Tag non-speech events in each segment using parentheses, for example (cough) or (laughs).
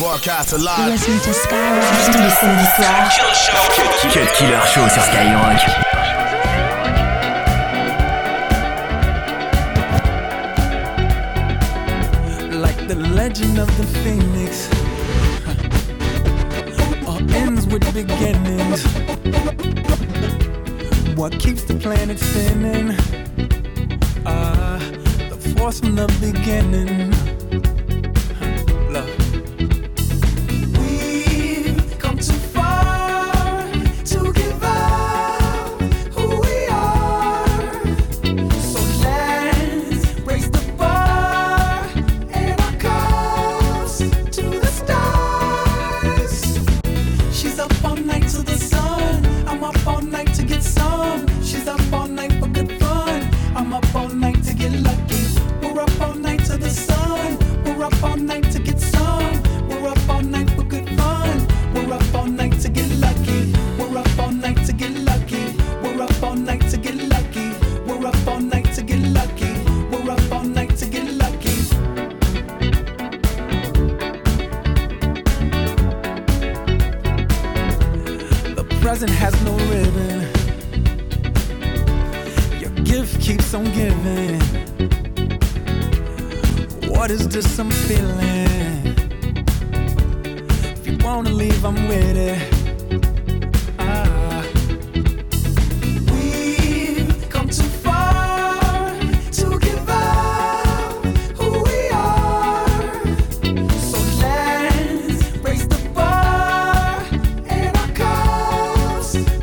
Broadcast alive. You're to Skyrock. You're. Killer Show. Cut Killer Show sur Skyrock. the legend of the phoenix all ends with beginnings what keeps the planet spinning uh, the force from the beginning night to get lucky. We're up all night to the sun. We're up all night to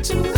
to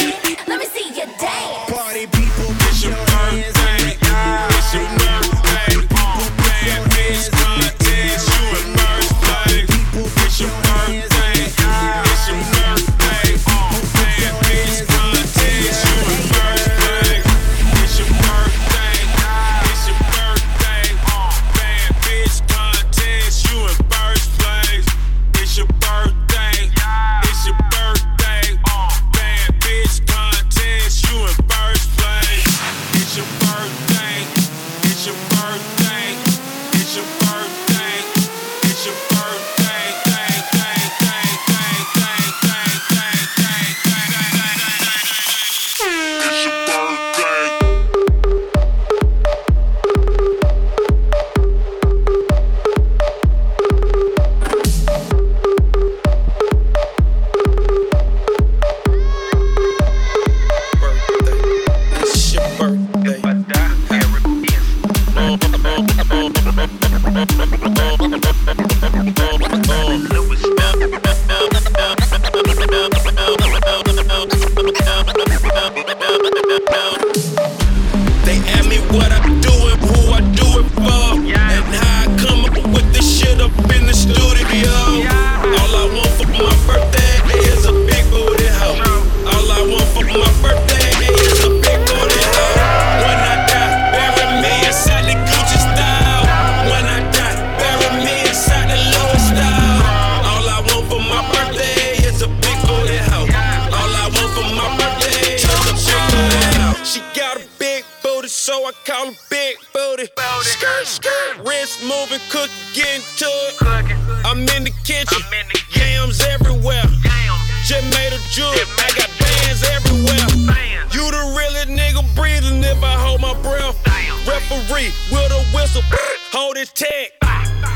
big booty. booty. Skirt, skirt. Wrist moving, cook, getting to it. Cooking. I'm in the kitchen. I'm in the kitchen. Yams everywhere. Damn. Just made a jewel. I got bands everywhere. Bands. You the realest nigga breathing if I hold my breath. Damn. Referee with a whistle. hold his tag.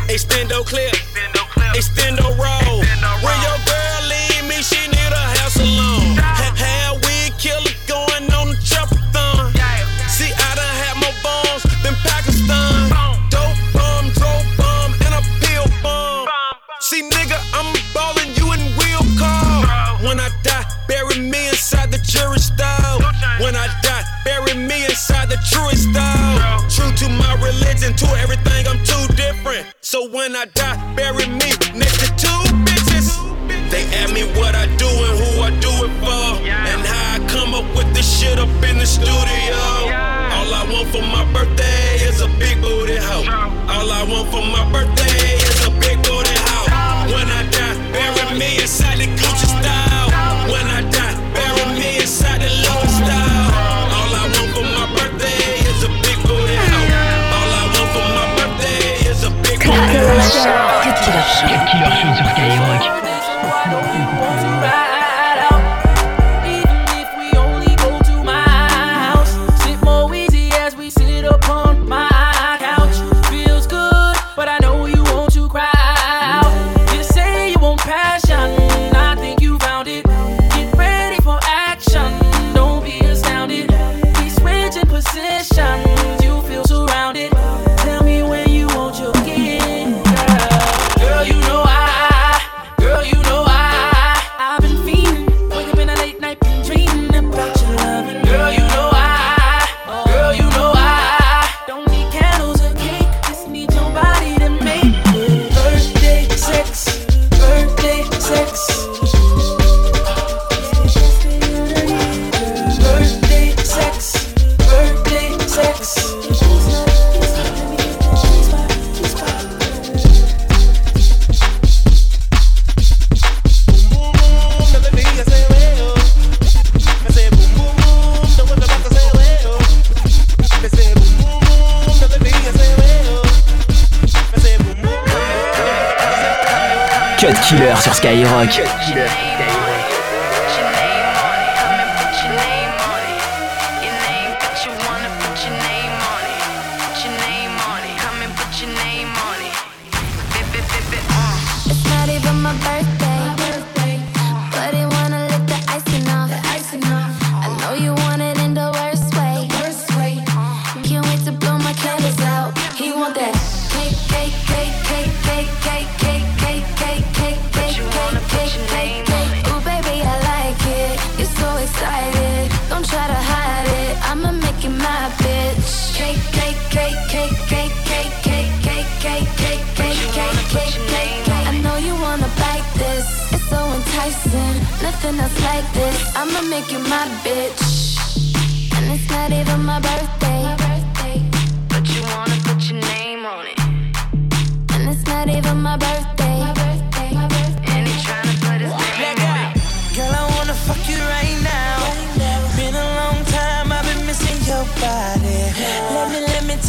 Extendo clip. Extendo roll. Extendo into everything, I'm too different. So when I die, bury me next to two bitches. They ask me what I do and who I do it for, and how I come up with this shit up in the studio. All I want for my birthday is a big booty hoe. All I want for my birthday is a big booty hoe. When I die, bury me inside the.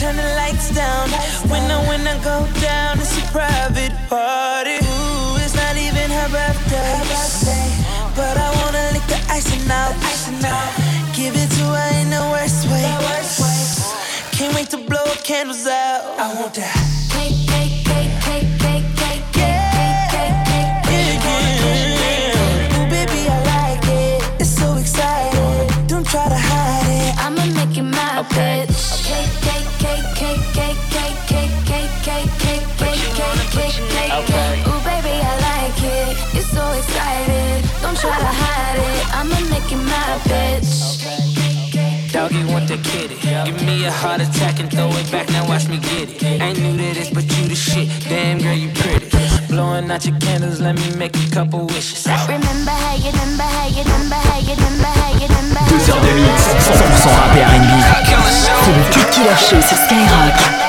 Turn the lights down. When I, when I go down, it's a private party. Ooh, it's not even her birthday. But I wanna lick the icing out. Give it to her in the worst way. Can't wait to blow candles out. I want that. I'ma make you my bitch. Doggy want the kitty. Give me a heart attack and throw it back. Now watch me get it. Ain't new to this, but you the shit. Damn girl, you pretty. Blowing out your candles, let me make a couple wishes. Remember how you, remember how you, remember how you, remember how you, remember how Deux heures de mix, 100% rap et R&B. C'est le Cut Killer Show sur Skyrock.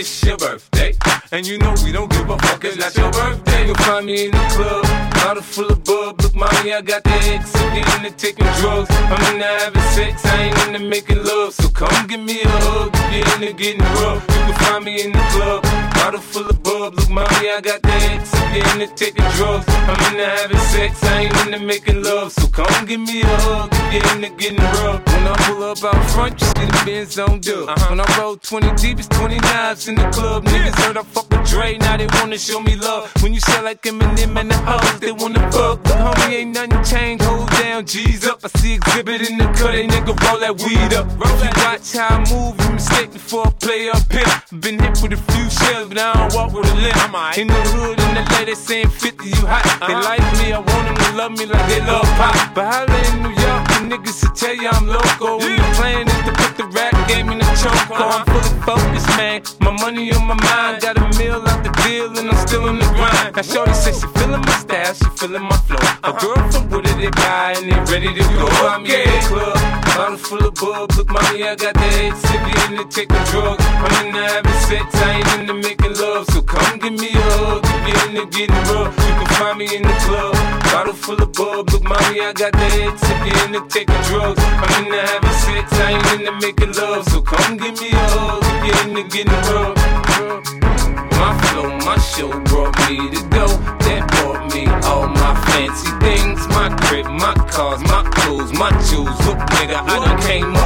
It's your birthday. And you know we don't give a fuck, it's not your birthday. You'll find me in the club, bottle full of bub. Look, mommy, I got the X, I'm into taking drugs. I'm into having sex, I ain't into making love. So come give me a hug, if you're into getting rough. You can find me in the club, bottle full of bub. Look, mommy, I got the X, I'm into taking drugs. I'm into having sex, I ain't into making love. So come give me a hug, if you're into getting rough. When I pull up out front, you see the Benz on dub. When I roll 20 deep, it's 20 knives in the club. Niggas heard I fuck with Dre, now they wanna show me love. When you sell like Eminem and the hoes, they wanna fuck. But homie, ain't nothing changed, hold down, G's up. I see exhibit in the cut, they nigga roll that weed up. If you watch how I move, you mistake before I play up here. Been hit with a few shells, but I don't walk with a limp. In the hood, in the lady saying 50, you hot. They like me, I want them to love me like they love pop. But holla in New York, niggas will tell you I'm loco. When the plan is to put the rap game in the choke. Uh-huh. I'm fully focused, man. My money on my mind, got a meal out the deal, and I'm still in the grind. Now, Shorty says she feeling my style, she feeling my flow. A girl from Wooded, they buy, and they ready to go. I'm in the club, bottle full of bub. Look, mommy, I got the head sippy in the taking drugs. I'm in the having sex, I ain't into making love. So come give me a hug, if you're into getting rough. You can find me in the club, bottle full of bub. Look, mommy, I got the head sippy in the taking drugs. I'm in the having sex, I ain't into making love. So come give me a hug, if you're into getting rough. My jewels. Look, nigga, I done came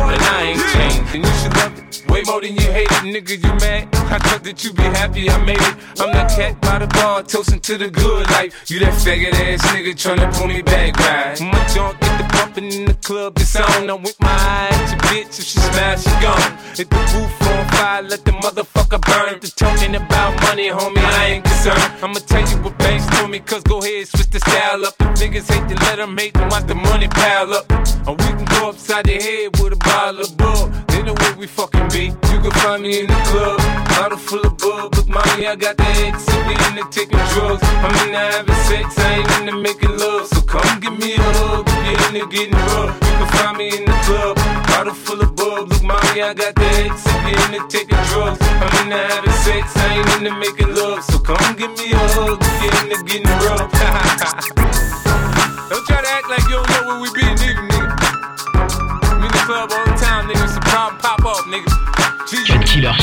than you hate it, nigga, you mad? I thought that you be happy I made it. I'm that cat by the bar, toasting to the good life. You that faggot ass nigga tryna pull me back, right? My junk get the bumping in the club, it's on. I'm with my eye at your bitch, if she smash, she gone. Hit the roof on fire, let the motherfucker burn. The talking about money, homie, I ain't concerned. I'ma tell you what Banks told me, cause go ahead, switch the style up. If niggas hate to let them hate them, watch the money pile up. Or we can go upside the head with a bottle of bull. Then know where we fucking be. You can find me in the club, bottle full of bub. Look, mommy, I got the X, sippy in the taking drugs. I'm in the having sex, I ain't into making love. So come give me a hug, if you're into getting rough. You can find me in the club, bottle full of bub. Look, mommy, I got the X, sippy in the taking drugs. I'm in the having sex, I ain't into making love. So come give me a hug, if you're into getting rough. (laughs)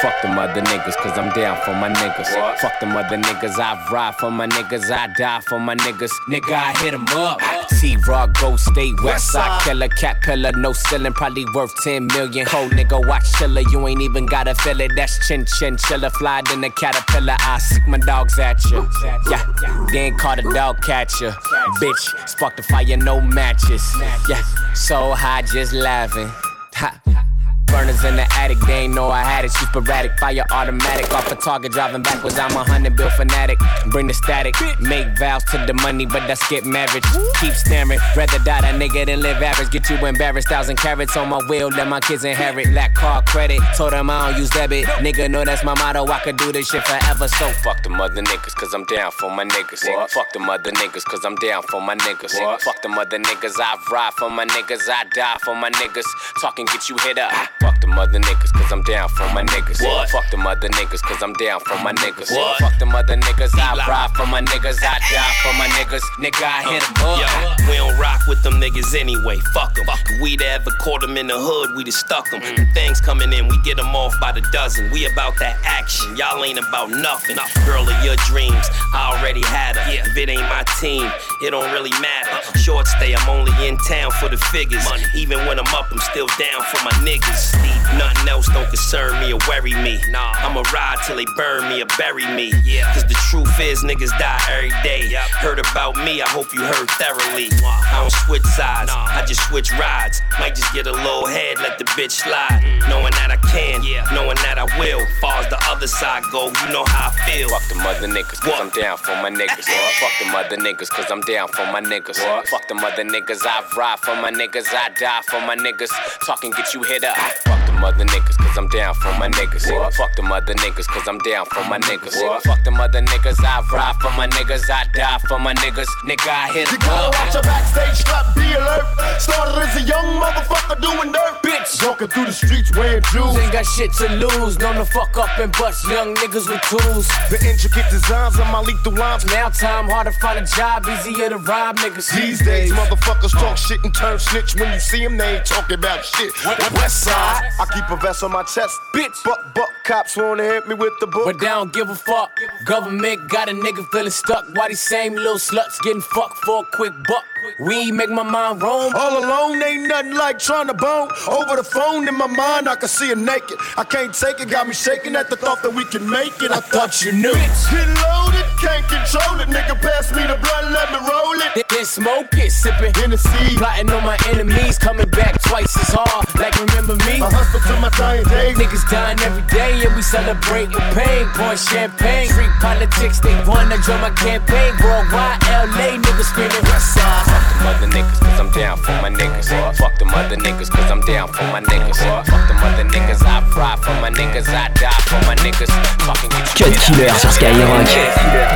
Fuck them other niggas, cause I'm down for my niggas. Fuck them other niggas, I'm down for my niggas. Fuck them other niggas, I ride for my niggas, I die for my niggas. Nigga, I hit 'em up. T Rock, Go State, West Side Killer, Cat Pillar, no ceiling, probably worth 10 million. Cold nigga, watch chiller, you ain't even gotta feel it. That's chin chin chiller, fly in the caterpillar. I sick my dogs at you. Yeah, then call the dog catcher. Bitch, spark the fire, no matches. Yeah, so high, just laughing. Ha. Burners in the attic, they ain't know I had it. She sporadic, fire automatic, off a target, driving backwards. I'm a hundred bill fanatic. Bring the static, make vows to the money, but that's get marriage. Keep staring, rather die that nigga than live average. Get you embarrassed, thousand carats on my wheel, let my kids inherit. Lack car credit, told them I don't use debit. Nigga know that's my motto, I could do this shit forever. So fuck the mother niggas, cause I'm down for my niggas. What? Fuck the mother niggas, cause I'm down for my niggas. What? Fuck them other niggas, I ride for my niggas, I die for my niggas. Talking get you hit up. Fuck the mother niggas, cause I'm down for my niggas. What? Fuck the mother niggas, cause I'm down for my niggas. What? Fuck the mother niggas, I ride for my niggas, I die for my niggas. Nigga, I hit 'em up. Yo, we don't rock with them niggas anyway. Fuck them. Fuck. We'd ever caught them in the hood, we'd have stuck mm. them. Things coming in, we get them off by the dozen. We about that action. Y'all ain't about nothing. Girl of your dreams, I already had her. If it ain't my team, it don't really matter. Uh-uh. Short stay, I'm only in town for the figures. Money. Even when I'm up, I'm still down for my niggas. Nothing else don't concern me or worry me. Nah, I'ma ride till they burn me or bury me. Yeah. Cause the truth is, niggas die every day. Heard about me, I hope you heard thoroughly. I don't switch sides, I just switch rides. Might just get a little head, let the bitch slide. Mm. Knowing that I can, yeah. knowing that I will. Far as the other side go, you know how I feel. Fuck the mother niggas, cause I'm down for my niggas. (laughs) Fuck the mother niggas, cause I'm down for my niggas. Fuck the mother niggas, I ride for my niggas, I die for my niggas. Talking get you hit up. Fuck them other niggas, cause I'm down for my niggas. Fuck them other niggas, cause I'm down for my niggas. Fuck them other niggas, I ride for my niggas, I die for my niggas. Nigga, I hit You gotta watch your backstage strap, be alert. Started as a young motherfucker doing dirt. Bitch. Walking through the streets wearing jewels. Ain't got shit to lose, known to fuck up and bust young niggas with tools. The intricate designs of my lethal rhymes. Now time hard to find a job, easier to rob niggas. These days, motherfuckers talk shit and turn snitch. When you see them, they ain't talking about shit. West side, I keep a vest on my chest. Bitch. But, but, cops wanna hit me with the book. But they don't give a fuck. Government got a nigga feeling stuck. Why these same little sluts getting fucked for a quick buck? We make my mind roam. All alone ain't nothing like trying to bone. Over the phone in my mind, I can see her naked. I can't take it, got me shaking at the thought that we can make it. I thought you knew. Get loaded, can't control it. Nigga, pass me the blood, let me roll it. Then smoke it, sipping Hennessy. Plotting on my enemies, coming back twice as hard. Like remember me? I hustle to my dying day. Niggas dying every day and we celebrate with pain. Pouring champagne, street politics, they wanna join my campaign. Worldwide, LA niggas screaming West Side. Fuck them other niggas, cause I'm down for my niggas. Fuck them other niggas, cause I'm down for my niggas. Fuck them other niggas, I ride for my niggas, I die for my niggas. Fucking get you Cut hit up. killer sur Skyrock.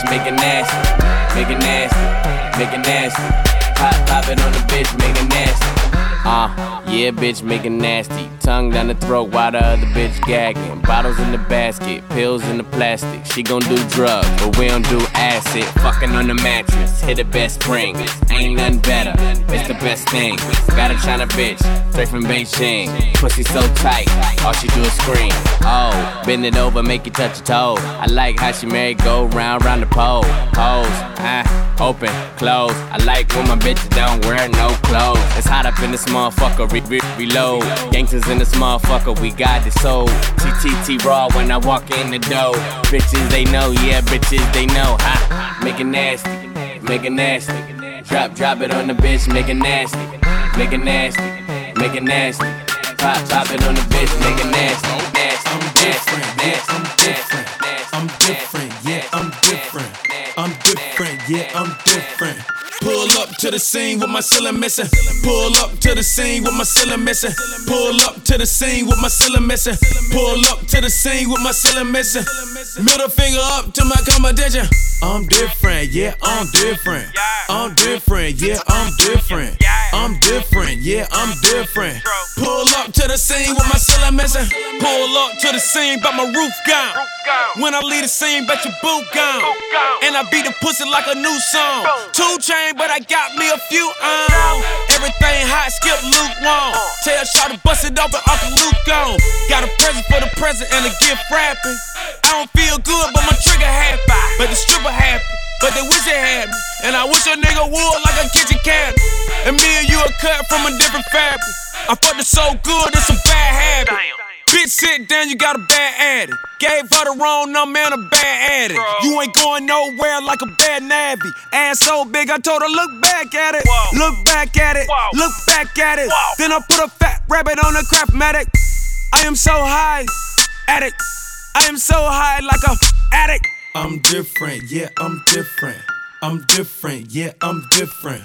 Bitch, make it nasty. Make it nasty. Make it nasty. Pop, pop it on the bitch, make it nasty. Uh, yeah, bitch, make it nasty. Tongue down the throat while the other bitch gagging. Bottles in the basket, pills in the plastic. She gon' do drugs, but we don't do acid. Fucking on the mattress, hit the best spring. Ain't nothing better, it's the best thing. Got a China bitch, straight from Beijing. Pussy so tight, all she do is scream. Oh, bend it over, make you touch your toe. I like how she married go round, round the pole. Pose, ah, open, close. I like when my bitches don't wear no clothes. It's hot up in this motherfucker, re- re- reload. Gangsters in this motherfucker, we got it sold. TTT raw when I walk in the door. Bitches they know, yeah, bitches they know. Make it nasty, make it nasty. Drop, drop it on the bitch, make it nasty, make it nasty, make it nasty. Pop, pop it on the bitch, make it nasty, nasty. I'm different, yeah, I'm different. I'm different, yeah, I'm different. I'm different, yeah, I'm different. Pull up to the scene with my ceiling missing. Pull up to the scene with my ceiling missing. Pull up to the scene with my ceiling missing. Pull up to the scene with my ceiling missing. Middle finger up to my competition. I'm different, yeah, I'm different. I'm different, yeah, I'm different. I'm different, yeah, I'm different. Pull up to the scene with my ceiling missing. Pull up to the scene, but my roof gone. When I leave the scene, bet your boot gone. And I beat the pussy like a new song. Two chain, but I got me a few on. Everything hot, skip lukewarm. Tell Shot to bust it open, Uncle Luke gone. Got a present for the present and a gift wrapping. I don't feel good, but my trigger happy. But the stripper happy. But they wish they had me. And I wish a nigga would like a kitchen cabinet. And me and you are cut from a different fabric. I fucked it so good, it's a bad habit. Bitch, sit down, you got a bad addict. Gave her the wrong number and a bad addict. You ain't going nowhere like a bad navvy. Ass so big, I told her, look back at it. Look back at it. Look back at it. Then I put a fat rabbit on a Craftmatic. I am so high, addict. I am so high like a addict. I'm different, yeah, I'm different. I'm different, yeah, I'm different.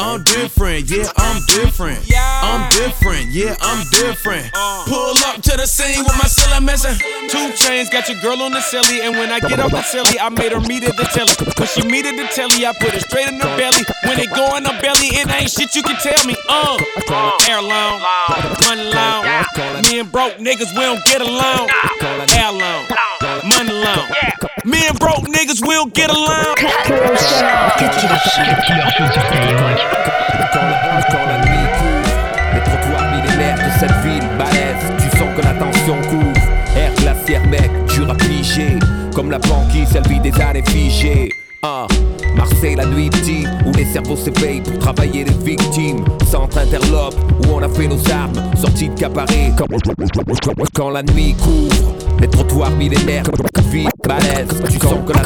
I'm different, yeah, I'm different. I'm different, yeah, I'm different. Pull up to the scene with my ceiling missing. 2 Chainz, got your girl on the silly, and when I get off the silly, I made her meet at the telly. When she meet at the telly, I put it straight in her belly. When it go in her belly, it ain't shit you can tell me. Uh, air long, money long. Me and broke niggas, we don't get along. Air long, money long. Me and broke niggas, don't get along. Quand la nuit couvre, les trottoirs millénaires de cette ville balèze, tu sens que la tension couvre. Air glaciaire, mec, à piger, comme la banquise, elle vit des années figées. Ah, Marseille la nuit petit, où les cerveaux s'éveillent pour travailler les victimes. Centre interlope, où on a fait nos armes, sorties de cabaret. Quand, quand la nuit couvre, les trottoirs millénaires, vie balèze, tu sens que la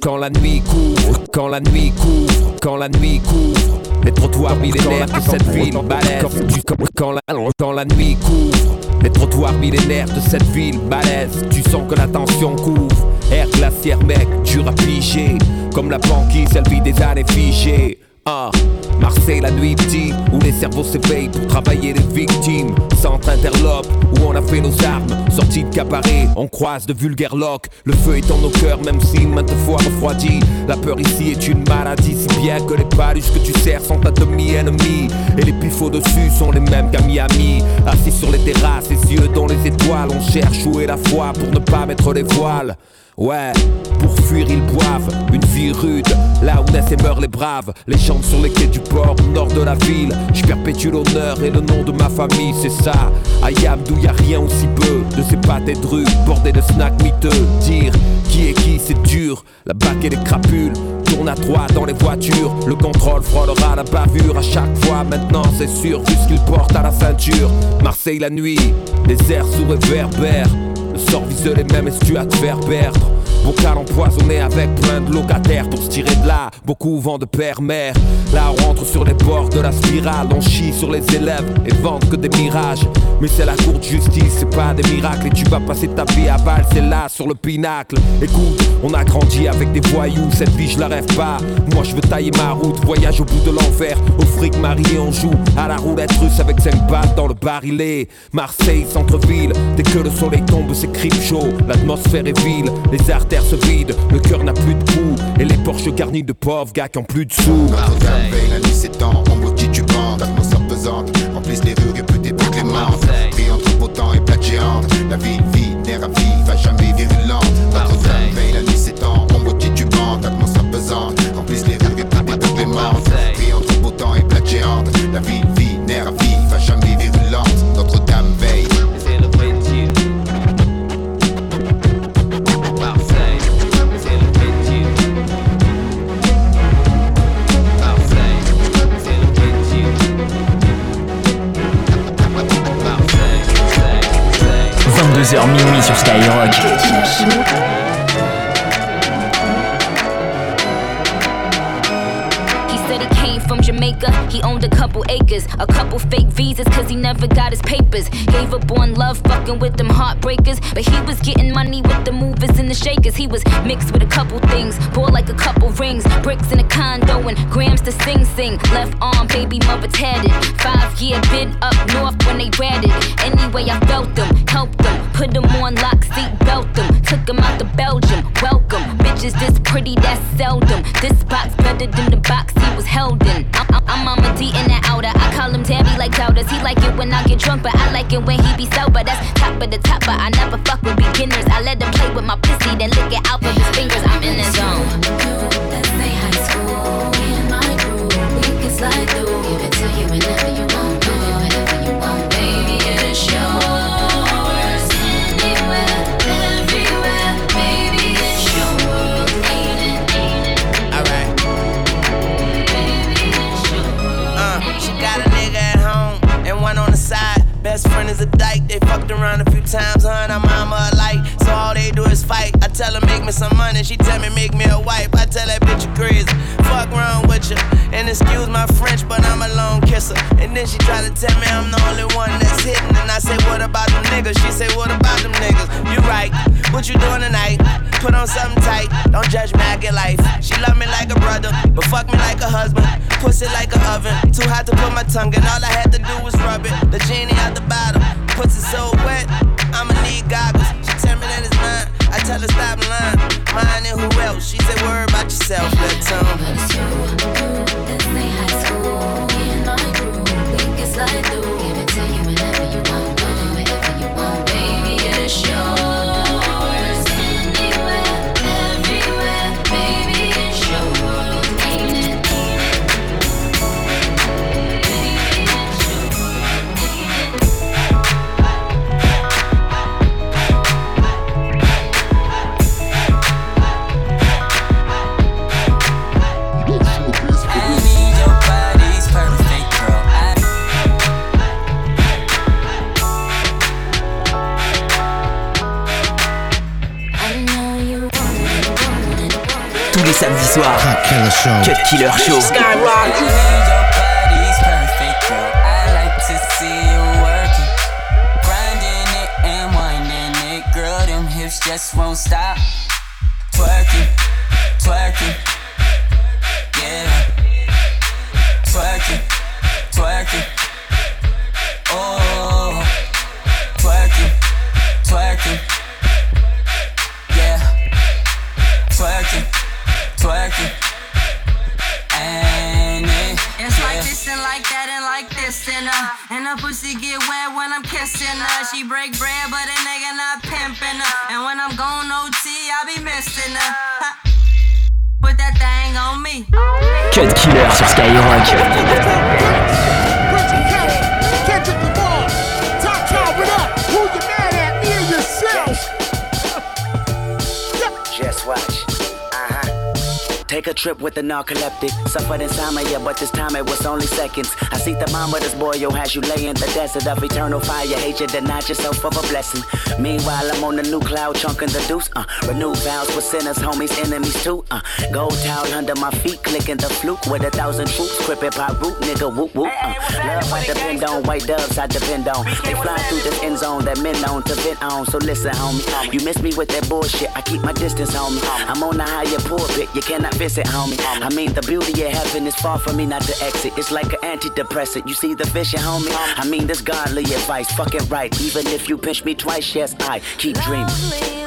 quand, la nuit couvre, quand la nuit couvre, quand la nuit couvre. Les trottoirs millénaires de cette ville balèze, tu quand la, quand la nuit couvre. Les trottoirs millénaires de cette ville balèze, tu sens que la tension couvre. Air glaciaire, mec, dur à piger. Comme la banquise, elle vit des années figées. Ah, Marseille la nuit petit, où les cerveaux s'éveillent pour travailler les victimes. Centre interlope, où on a fait nos armes, sorties de cabaret, on croise de vulgaires locs. Le feu est dans nos cœurs, même si maintes fois refroidi. La peur ici est une maladie, si bien que les paluches que tu sers sont ta demi-ennemie. Et les pifots dessus sont les mêmes qu'à Miami. Assis sur les terrasses, les yeux dans les étoiles, on cherche où est la foi pour ne pas mettre les voiles. Ouais, pour fuir ils boivent une vie rude, là où naissent et meurent les braves. Les chantent sur les quais du port, au nord de la ville. Je perpétue l'honneur et le nom de ma famille, c'est ça. Ayam d'où y a rien aussi peu de ces pâtés de rue, bordés de snacks miteux. Dire qui est qui, c'est dur. La bac et les crapules tournent à trois dans les voitures. Le contrôle frôlera la bavure à chaque fois. Maintenant, c'est sûr, vu ce qu'ils portent à la ceinture. Marseille la nuit, les airs sous réverbères. Le sort vise les mêmes et tu à te faire perdre. Bocal empoisonné avec plein de locataires pour se tirer de là. Beaucoup vont de père-mère. Là, on rentre sur les bords de la spirale. On chie sur les élèves et vendent que des mirages. Mais c'est la cour de justice, c'est pas des miracles. Et tu vas passer ta vie à balle, c'est là sur le pinacle. Écoute, on a grandi avec des voyous. Cette vie, je la rêve pas. Moi, je veux tailler ma route. Voyage au bout de l'enfer. Au fric marié, on joue à la roulette russe avec 5 balles dans le barillet. Marseille, centre-ville. Dès que le soleil tombe, c'est crime chaud. L'atmosphère est vile, les artères se vident. Le cœur n'a plus de coups. Et les Porsche garnis de pauvres gars qui ont plus de sous. Notre-Dame veille la nuit s'étend, on maudit du bande, atmosphère pesante, remplissent les rues réputées pour clémentes. Pris entre beau temps et plate géante, la ville Gave up on love, fucking with them heartbreakers. But he was getting money with the movers and the shakers. He was mixed with a couple things, bought like a couple rings, bricks in a condo, and grams to sing sing. Left arm, baby mother tatted. Five year been up north when they ratted. Anyway, I felt them, helped them, put them on lock, seat belt them, took them out to Belgium. Welcome, bitches this pretty, that's seldom. This box better than the box he was held in. I'm, I'm, I'm in the outer. I call him Tabby like doubters. He like it when I get drunk, but I like it when he be sober. That's top of the top, but I never fuck with beginners. I let him play with my pussy, then lick it out of his fingers. I'm in the zone. Slide through, give it to you whenever you want, a dyke. They fucked around a few times, huh? And I'm mama alike. So all they do is fight. I tell her, make me some money. She tell me, make me a wife. I tell that bitch you crazy. Fuck wrong with you. And excuse my French, but I'm a lone kisser. And then she try to tell me I'm the only one that's hitting. And I say, what about them niggas? She say, what about them niggas? You right. What you doing tonight? Put on something tight. Don't judge me, I get life. She love me like a brother, but fuck me like a husband. Pussy like an oven. Too hot to put my tongue in. All I had to do was rub it. The genie out the bottle. Pussy so wet. I'ma need goggles. She tell me that it's mine. I tell her stop lying. Mine and who else? She say worry about yourself, little tongue. Winding it, girl. Them hips just won't stop. Get wet when I'm kissing her She break bread but a nigga not pimping her And when I'm going OT I be missing her. Put that thing on me Cut Killer sur Skyrock. Take a trip with the narcoleptic. Suffered insomnia, but this time it was only seconds. I see the mama, this boy, yo, has you lay in the desert of eternal fire. Hate you, deny yourself of a blessing. Meanwhile, I'm on the new cloud, chunking the deuce. Uh, renew vows for sinners, homies, enemies too. Uh, gold towel under my feet, clicking the fluke with a thousand troops. Crippin' pop root, nigga, whoop whoop. Uh, love, I depend on white doves, I depend on. They fly through this end zone that men known to vent on. So listen, homie, you miss me with that bullshit. I keep my distance, homie. I'm on the higher pulpit, you cannot visit, homie. I mean, the beauty of heaven is far from me not to exit. It's like an antidepressant. You see the vision, homie? I mean, this godly advice, Fuck it right. Even if you pinch me twice, yes, I keep dreaming.